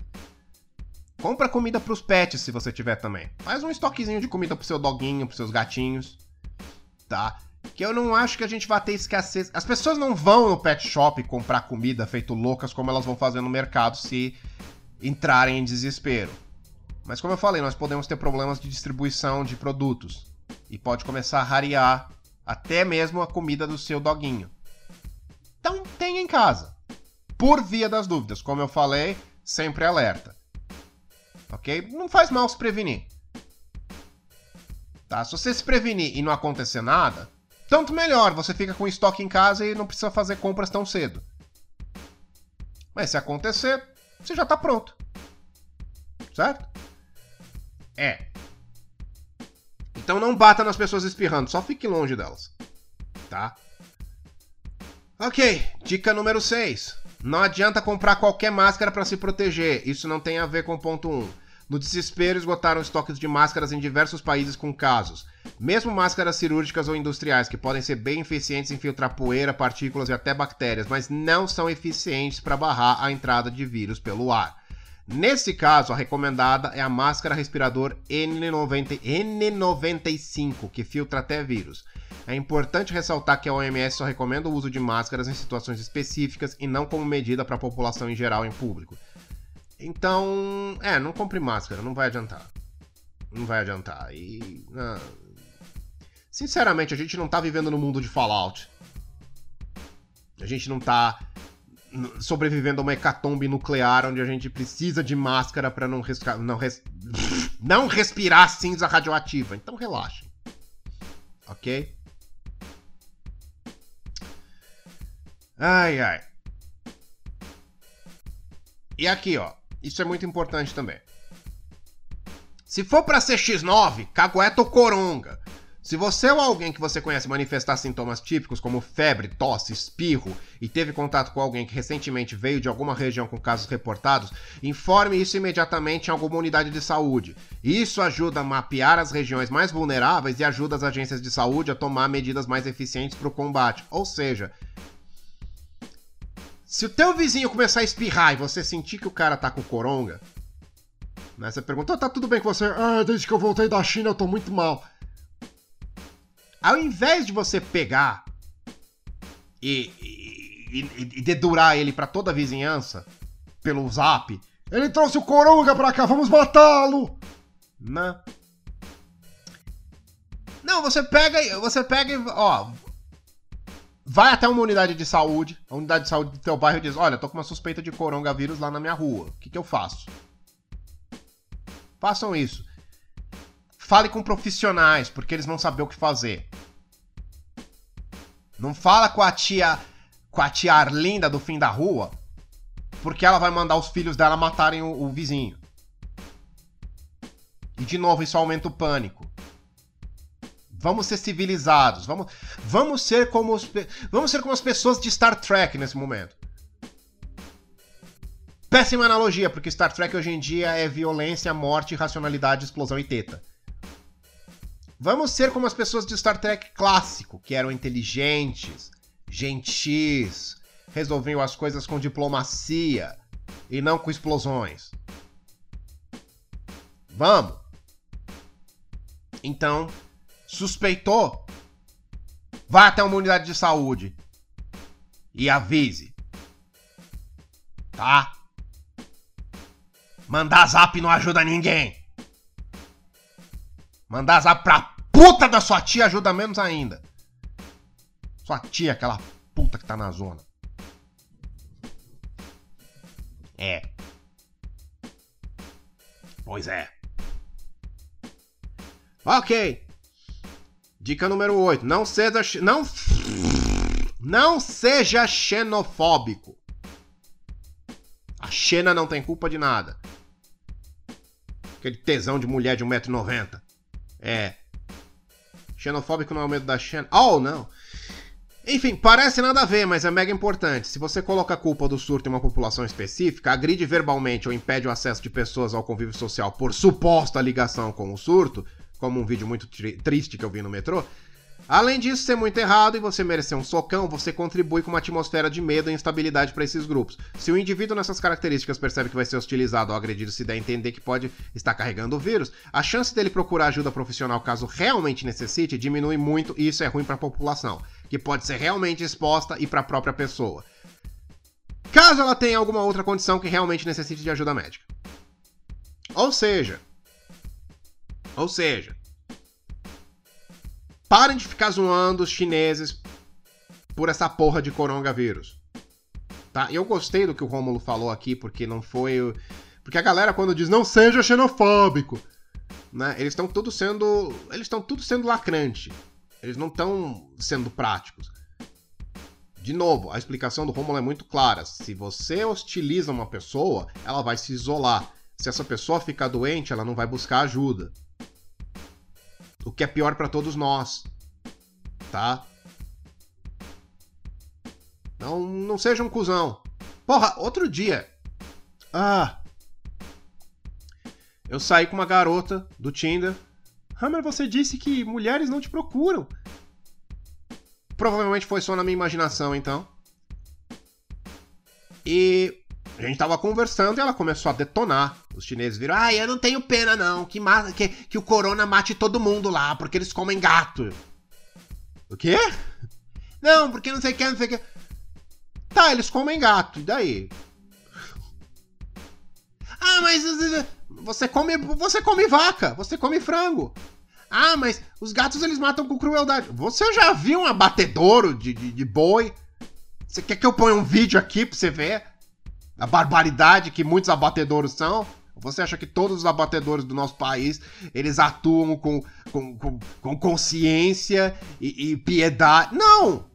compra comida pros pets se você tiver também. Faz um estoquezinho de comida pro seu doguinho, pros seus gatinhos, tá? Que eu não acho que a gente vai ter escassez. As pessoas não vão no pet shop comprar comida feito loucas como elas vão fazer no mercado se entrarem em desespero. Mas como eu falei, nós podemos ter problemas de distribuição de produtos. E pode começar a rarear até mesmo a comida do seu doguinho. Então tenha em casa. Por via das dúvidas, como eu falei, sempre alerta. Ok? Não faz mal se prevenir. Tá? Se você se prevenir e não acontecer nada, tanto melhor, você fica com estoque em casa e não precisa fazer compras tão cedo. Mas se acontecer, você já está pronto. Certo? É. Então não bata nas pessoas espirrando, só fique longe delas. Tá? Ok, dica número 6. Não adianta comprar qualquer máscara para se proteger, isso não tem a ver com ponto 1. No desespero, esgotaram estoques de máscaras em diversos países com casos. Mesmo máscaras cirúrgicas ou industriais, que podem ser bem eficientes em filtrar poeira, partículas e até bactérias, mas não são eficientes para barrar a entrada de vírus pelo ar. Nesse caso, a recomendada é a máscara respirador N90, N95, que filtra até vírus. É importante ressaltar que a OMS só recomenda o uso de máscaras em situações específicas e não como medida para a população em geral em público. Então, é, não compre máscara, não vai adiantar. Não vai adiantar. E. Não. Sinceramente, a gente não tá vivendo no mundo de Fallout. A gente não tá sobrevivendo a uma hecatombe nuclear onde a gente precisa de máscara para não, não, res não respirar cinza radioativa. Então relaxem. Ok? Ai, ai. E aqui, ó. Isso é muito importante também. Se for para ser X9, cagueta ou coronga. Se você ou alguém que você conhece manifestar sintomas típicos como febre, tosse, espirro e teve contato com alguém que recentemente veio de alguma região com casos reportados, informe isso imediatamente em alguma unidade de saúde. Isso ajuda a mapear as regiões mais vulneráveis e ajuda as agências de saúde a tomar medidas mais eficientes para o combate. Ou seja, se o teu vizinho começar a espirrar e você sentir que o cara tá com coronga, né, você pergunta, tá tudo bem com você? Ah, desde que eu voltei da China eu tô muito mal. Ao invés de você pegar e, e, e, e dedurar ele para toda a vizinhança pelo zap, ele trouxe o Coronga pra cá, vamos matá-lo! Não. Não, você pega, você pega e, ó, vai até uma unidade de saúde, a unidade de saúde do teu bairro diz, olha, tô com uma suspeita de coronavírus lá na minha rua, o que que eu faço? Façam isso. Fale com profissionais, porque eles vão saber o que fazer. Não fala com a tia, com a tia Arlinda do fim da rua, porque ela vai mandar os filhos dela matarem o, o vizinho. E de novo isso aumenta o pânico. Vamos ser civilizados, vamos, vamos ser como os, vamos ser como as pessoas de Star Trek nesse momento. Péssima analogia, porque Star Trek hoje em dia é violência, morte, racionalidade, explosão e teta. Vamos ser como as pessoas de Star Trek clássico, que eram inteligentes, gentis, resolviam as coisas com diplomacia e não com explosões. Vamos! Então, suspeitou? Vá até uma unidade de saúde e avise. Tá? Mandar zap não ajuda ninguém. Mandar zap pra puta da sua tia ajuda menos ainda. Sua tia, aquela puta que tá na zona. É. Pois é. Ok. Dica número 8. Não seja. Não. Não seja xenofóbico. A Xena não tem culpa de nada. Aquele tesão de mulher de 1,90m. É. Xenofóbico não é o medo da Xena. Oh, não. Enfim, parece nada a ver, mas é mega importante. Se você coloca a culpa do surto em uma população específica, agride verbalmente ou impede o acesso de pessoas ao convívio social por suposta ligação com o surto, como um vídeo muito triste que eu vi no metrô, Além disso, ser muito errado e você merecer um socão, você contribui com uma atmosfera de medo e instabilidade para esses grupos. Se o indivíduo nessas características percebe que vai ser hostilizado ou agredido se der a entender que pode estar carregando o vírus, a chance dele procurar ajuda profissional caso realmente necessite diminui muito e isso é ruim para a população, que pode ser realmente exposta e para a própria pessoa. Caso ela tenha alguma outra condição que realmente necessite de ajuda médica. Ou seja, ou seja, Parem de ficar zoando os chineses por essa porra de coronavírus. Tá? Eu gostei do que o Rômulo falou aqui, porque não foi. Porque a galera, quando diz não seja xenofóbico, né? Eles estão tudo sendo. Eles estão tudo sendo lacrante. Eles não estão sendo práticos. De novo, a explicação do Rômulo é muito clara. Se você hostiliza uma pessoa, ela vai se isolar. Se essa pessoa ficar doente, ela não vai buscar ajuda. O que é pior para todos nós. Tá? Não, não seja um cuzão. Porra, outro dia. Ah. Eu saí com uma garota do Tinder. Hammer, você disse que mulheres não te procuram. Provavelmente foi só na minha imaginação, então. E a gente tava conversando e ela começou a detonar. Os chineses viram, ah, eu não tenho pena não, que, que, que o corona mate todo mundo lá, porque eles comem gato. O quê? Não, porque não sei o que, não sei o que. Tá, eles comem gato, e daí? Ah, mas você come, você come vaca, você come frango. Ah, mas os gatos eles matam com crueldade. Você já viu um abatedouro de, de, de boi? Você quer que eu ponha um vídeo aqui pra você ver? a barbaridade que muitos abatedouros são. Você acha que todos os abatedores do nosso país eles atuam com, com, com, com consciência e, e piedade? Não!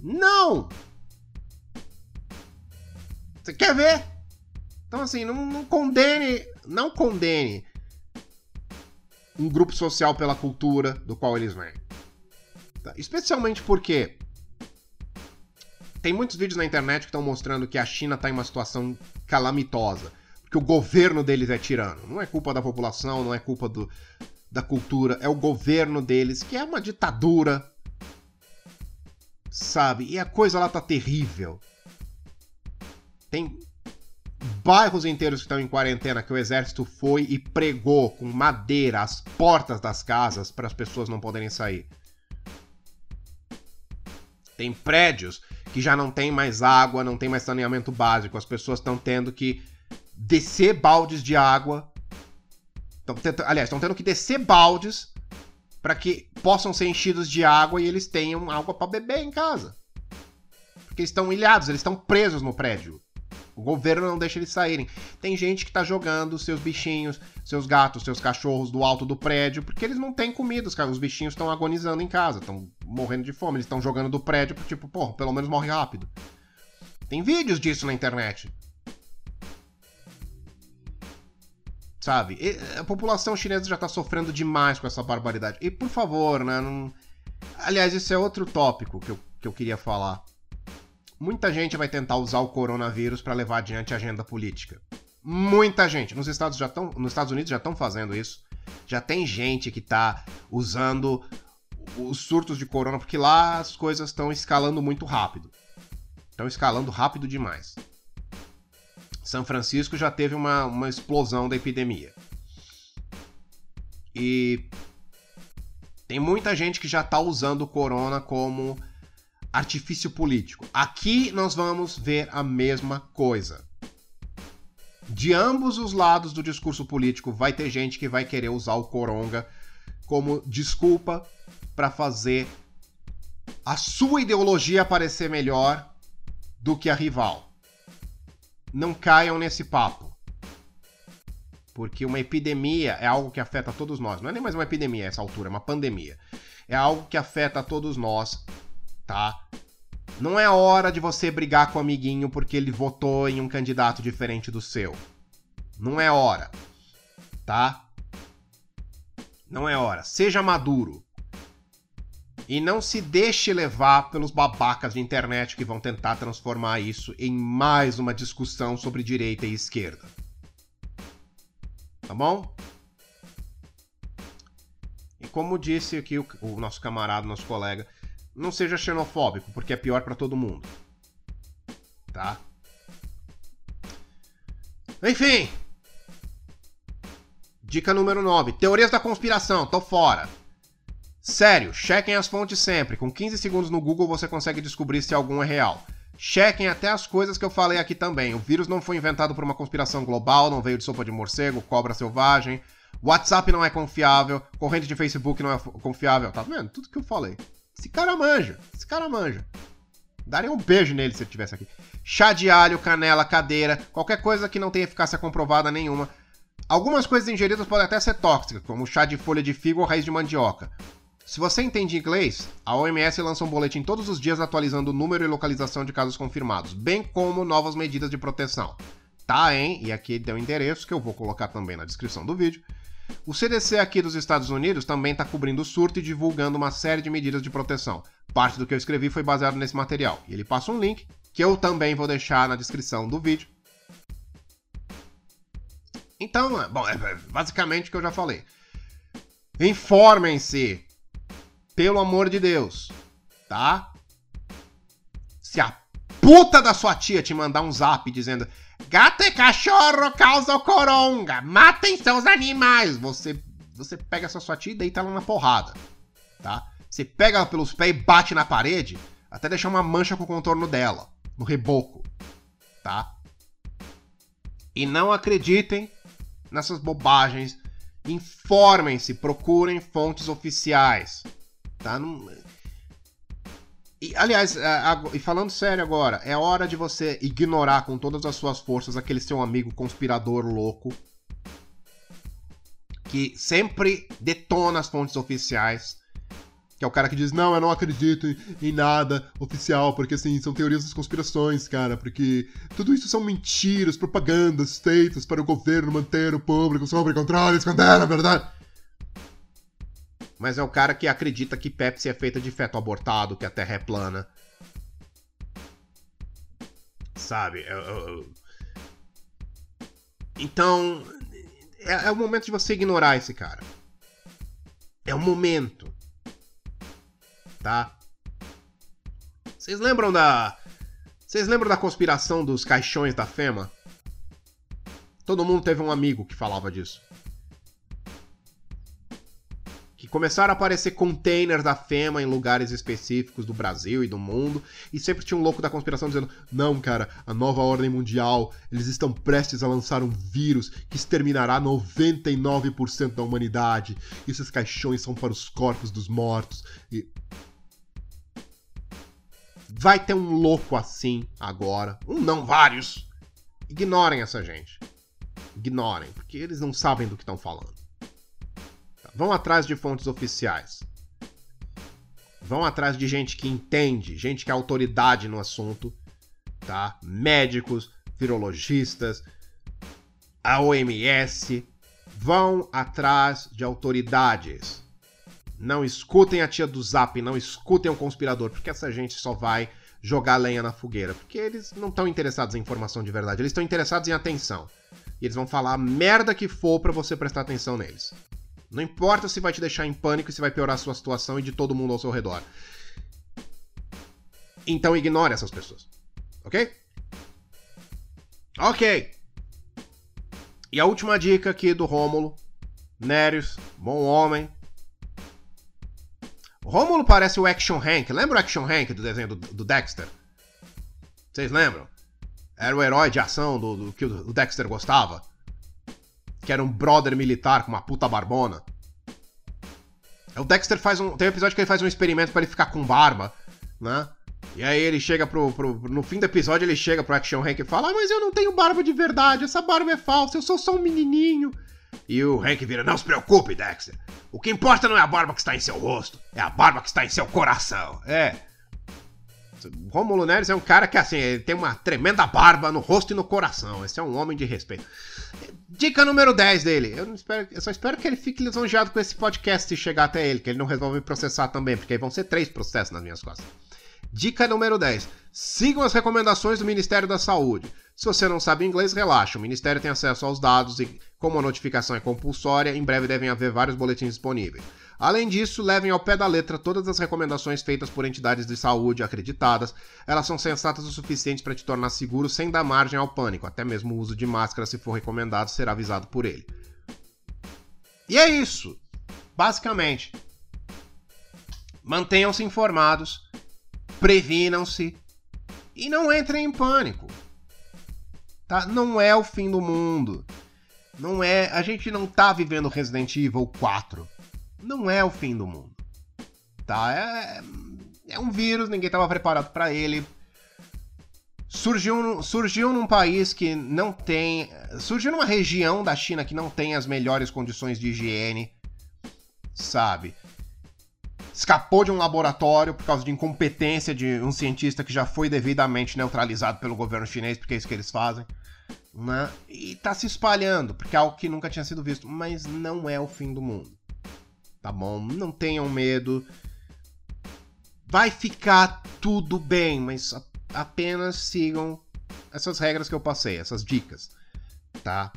Não! Você quer ver? Então assim, não, não condene, não condene um grupo social pela cultura do qual eles vêm. Tá? Especialmente porque tem muitos vídeos na internet que estão mostrando que a China está em uma situação calamitosa. Porque o governo deles é tirano. Não é culpa da população, não é culpa do, da cultura, é o governo deles, que é uma ditadura. Sabe? E a coisa lá tá terrível. Tem bairros inteiros que estão em quarentena que o exército foi e pregou com madeira as portas das casas para as pessoas não poderem sair. Tem prédios que já não tem mais água, não tem mais saneamento básico. As pessoas estão tendo que descer baldes de água. Tão tendo, aliás, estão tendo que descer baldes para que possam ser enchidos de água e eles tenham água para beber em casa. Porque estão ilhados, eles estão presos no prédio. O governo não deixa eles saírem. Tem gente que tá jogando seus bichinhos, seus gatos, seus cachorros do alto do prédio, porque eles não têm comida. Os bichinhos estão agonizando em casa, estão morrendo de fome. Eles estão jogando do prédio, tipo, pô, pelo menos morre rápido. Tem vídeos disso na internet. Sabe? E a população chinesa já tá sofrendo demais com essa barbaridade. E por favor, né? Não... Aliás, esse é outro tópico que eu, que eu queria falar. Muita gente vai tentar usar o coronavírus para levar adiante a agenda política. Muita gente. Nos Estados, já tão, nos Estados Unidos já estão fazendo isso. Já tem gente que está usando os surtos de corona, porque lá as coisas estão escalando muito rápido. Estão escalando rápido demais. São Francisco já teve uma, uma explosão da epidemia. E tem muita gente que já está usando o corona como artifício político. Aqui nós vamos ver a mesma coisa. De ambos os lados do discurso político vai ter gente que vai querer usar o coronga como desculpa para fazer a sua ideologia parecer melhor do que a rival. Não caiam nesse papo. Porque uma epidemia é algo que afeta todos nós. Não é nem mais uma epidemia a essa altura, é uma pandemia. É algo que afeta todos nós, tá? Não é hora de você brigar com o amiguinho porque ele votou em um candidato diferente do seu. Não é hora, tá? Não é hora. Seja maduro. E não se deixe levar pelos babacas de internet que vão tentar transformar isso em mais uma discussão sobre direita e esquerda. Tá bom? E como disse aqui o, o nosso camarada, nosso colega, não seja xenofóbico, porque é pior para todo mundo. Tá? Enfim. Dica número 9. Teorias da conspiração, tô fora. Sério, chequem as fontes sempre. Com 15 segundos no Google você consegue descobrir se algum é real. Chequem até as coisas que eu falei aqui também. O vírus não foi inventado por uma conspiração global, não veio de sopa de morcego, cobra selvagem. WhatsApp não é confiável, corrente de Facebook não é confiável. Tá vendo? Tudo que eu falei. Esse cara manja. Esse cara manja. Daria um beijo nele se ele estivesse aqui. Chá de alho, canela, cadeira, qualquer coisa que não tenha eficácia comprovada nenhuma. Algumas coisas ingeridas podem até ser tóxicas, como chá de folha de figo ou raiz de mandioca. Se você entende inglês, a OMS lança um boletim todos os dias atualizando o número e localização de casos confirmados, bem como novas medidas de proteção. Tá, hein? E aqui tem o endereço que eu vou colocar também na descrição do vídeo. O CDC aqui dos Estados Unidos também está cobrindo o surto e divulgando uma série de medidas de proteção. Parte do que eu escrevi foi baseado nesse material. E ele passa um link que eu também vou deixar na descrição do vídeo. Então, é, bom, é, é basicamente o que eu já falei. Informem-se, pelo amor de Deus, tá? Se a puta da sua tia te mandar um zap dizendo Gato e cachorro causam coronga. Matem seus animais. Você, você pega essa sua tia e deita ela na porrada. Tá? Você pega ela pelos pés e bate na parede até deixar uma mancha com o contorno dela. No reboco. Tá? E não acreditem nessas bobagens. Informem-se, procurem fontes oficiais. Tá? Não, e, aliás, e falando sério agora, é hora de você ignorar com todas as suas forças aquele seu amigo conspirador louco que sempre detona as fontes oficiais. Que é o cara que diz, não, eu não acredito em nada oficial, porque assim, são teorias das conspirações, cara, porque tudo isso são mentiras, propagandas feitas para o governo manter o público sob controle, esconder a verdade mas é o cara que acredita que Pepsi é feita de feto abortado, que a Terra é plana. Sabe? Eu, eu... Então, é, é o momento de você ignorar esse cara. É o momento. Tá? Vocês lembram da. Vocês lembram da conspiração dos caixões da FEMA? Todo mundo teve um amigo que falava disso começaram a aparecer containers da FEMA em lugares específicos do Brasil e do mundo, e sempre tinha um louco da conspiração dizendo: não, cara, a nova ordem mundial, eles estão prestes a lançar um vírus que exterminará 99% da humanidade. E esses caixões são para os corpos dos mortos. E. Vai ter um louco assim agora. Um não, vários. Ignorem essa gente. Ignorem, porque eles não sabem do que estão falando. Vão atrás de fontes oficiais. Vão atrás de gente que entende, gente que é autoridade no assunto, tá? Médicos, virologistas, a OMS. Vão atrás de autoridades. Não escutem a tia do Zap, não escutem o conspirador, porque essa gente só vai jogar lenha na fogueira. Porque eles não estão interessados em informação de verdade, eles estão interessados em atenção. E eles vão falar a merda que for para você prestar atenção neles. Não importa se vai te deixar em pânico e se vai piorar a sua situação e de todo mundo ao seu redor. Então ignore essas pessoas. Ok? Ok. E a última dica aqui do Rômulo. Nérios, bom homem. Rômulo parece o Action Hank. Lembra o Action Hank do desenho do, do Dexter? Vocês lembram? Era o herói de ação do, do que o Dexter gostava que era um brother militar com uma puta barbona. O Dexter faz um. Tem um episódio que ele faz um experimento para ele ficar com barba, né? E aí ele chega pro, pro, No fim do episódio, ele chega pro Action Hank e fala: ah, mas eu não tenho barba de verdade, essa barba é falsa, eu sou só um menininho. E o Hank vira: Não se preocupe, Dexter. O que importa não é a barba que está em seu rosto, é a barba que está em seu coração. É. O Romulo Neres é um cara que, assim, ele tem uma tremenda barba no rosto e no coração. Esse é um homem de respeito. Dica número 10 dele. Eu, espero, eu só espero que ele fique lisonjeado com esse podcast e chegar até ele, que ele não resolve processar também, porque aí vão ser três processos nas minhas costas. Dica número 10. Sigam as recomendações do Ministério da Saúde. Se você não sabe inglês, relaxa. O Ministério tem acesso aos dados e, como a notificação é compulsória, em breve devem haver vários boletins disponíveis. Além disso, levem ao pé da letra todas as recomendações feitas por entidades de saúde acreditadas. Elas são sensatas o suficiente para te tornar seguro sem dar margem ao pânico. Até mesmo o uso de máscara, se for recomendado, será avisado por ele. E é isso. Basicamente. Mantenham-se informados previnam-se e não entrem em pânico. Tá? Não é o fim do mundo. Não é, a gente não tá vivendo Resident Evil 4. Não é o fim do mundo. Tá? É, é um vírus, ninguém estava preparado para ele. Surgiu, surgiu num país que não tem. Surgiu numa região da China que não tem as melhores condições de higiene, sabe? Escapou de um laboratório por causa de incompetência de um cientista que já foi devidamente neutralizado pelo governo chinês, porque é isso que eles fazem. Né? E tá se espalhando, porque é algo que nunca tinha sido visto. Mas não é o fim do mundo. Tá bom? Não tenham medo. Vai ficar tudo bem, mas apenas sigam essas regras que eu passei, essas dicas. Tá?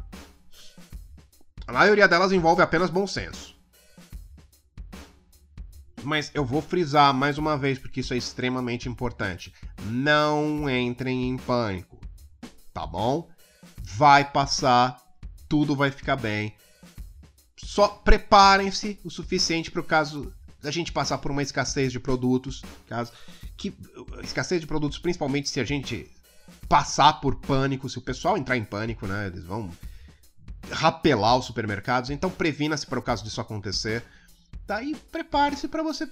A maioria delas envolve apenas bom senso. Mas eu vou frisar mais uma vez, porque isso é extremamente importante. Não entrem em pânico, tá bom? Vai passar, tudo vai ficar bem. Só preparem-se o suficiente para o caso da gente passar por uma escassez de produtos, caso que escassez de produtos, principalmente se a gente passar por pânico, se o pessoal entrar em pânico, né? Eles vão rapelar os supermercados. Então previna-se para o caso disso acontecer. Daí prepare-se para você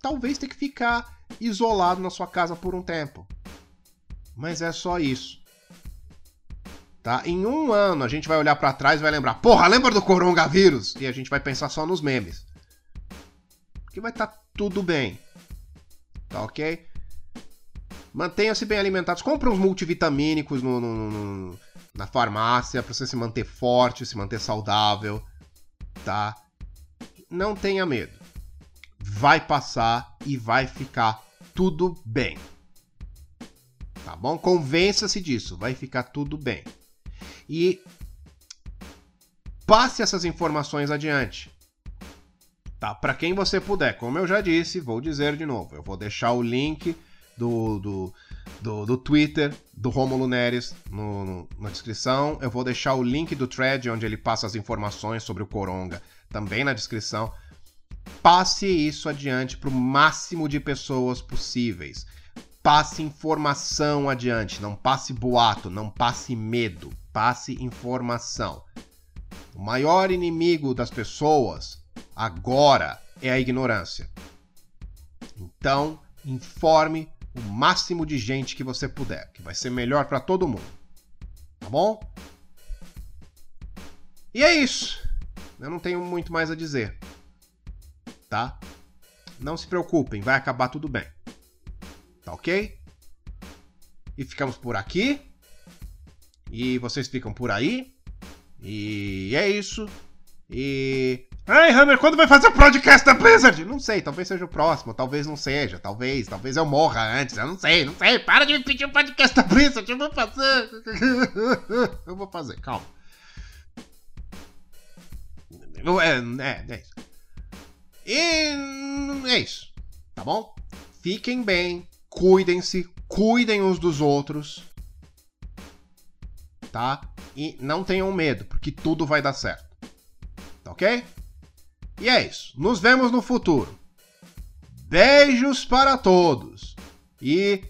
talvez ter que ficar isolado na sua casa por um tempo. Mas é só isso. Tá? Em um ano a gente vai olhar para trás e vai lembrar, porra, lembra do coronavírus? E a gente vai pensar só nos memes. Que vai estar tá tudo bem. Tá ok? Mantenha-se bem alimentados. Compre uns multivitamínicos no, no, no, na farmácia para você se manter forte, se manter saudável. Tá? Não tenha medo. Vai passar e vai ficar tudo bem. Tá bom? Convença-se disso, vai ficar tudo bem. E passe essas informações adiante. Tá? Para quem você puder. Como eu já disse, vou dizer de novo. Eu vou deixar o link do, do, do, do Twitter do Romulo Neres no, no, na descrição. Eu vou deixar o link do thread onde ele passa as informações sobre o Coronga também na descrição. Passe isso adiante para o máximo de pessoas possíveis. Passe informação adiante, não passe boato, não passe medo, passe informação. O maior inimigo das pessoas agora é a ignorância. Então, informe o máximo de gente que você puder, que vai ser melhor para todo mundo. Tá bom? E é isso. Eu não tenho muito mais a dizer. Tá? Não se preocupem, vai acabar tudo bem. Tá ok? E ficamos por aqui. E vocês ficam por aí. E é isso. E. Ai, Hammer, quando vai fazer o podcast da Blizzard? Não sei, talvez seja o próximo, talvez não seja, talvez, talvez eu morra antes, eu não sei, não sei. Para de me pedir o um podcast da Blizzard, eu vou fazer. eu vou fazer, calma. É, é, é isso. E é isso, tá bom? Fiquem bem, cuidem-se, cuidem uns dos outros, tá? E não tenham medo, porque tudo vai dar certo, tá ok? E é isso, nos vemos no futuro. Beijos para todos e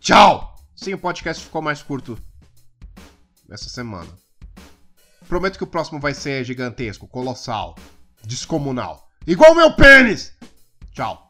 tchau! Sim, o podcast ficou mais curto essa semana. Prometo que o próximo vai ser gigantesco, colossal, descomunal. Igual o meu pênis! Tchau.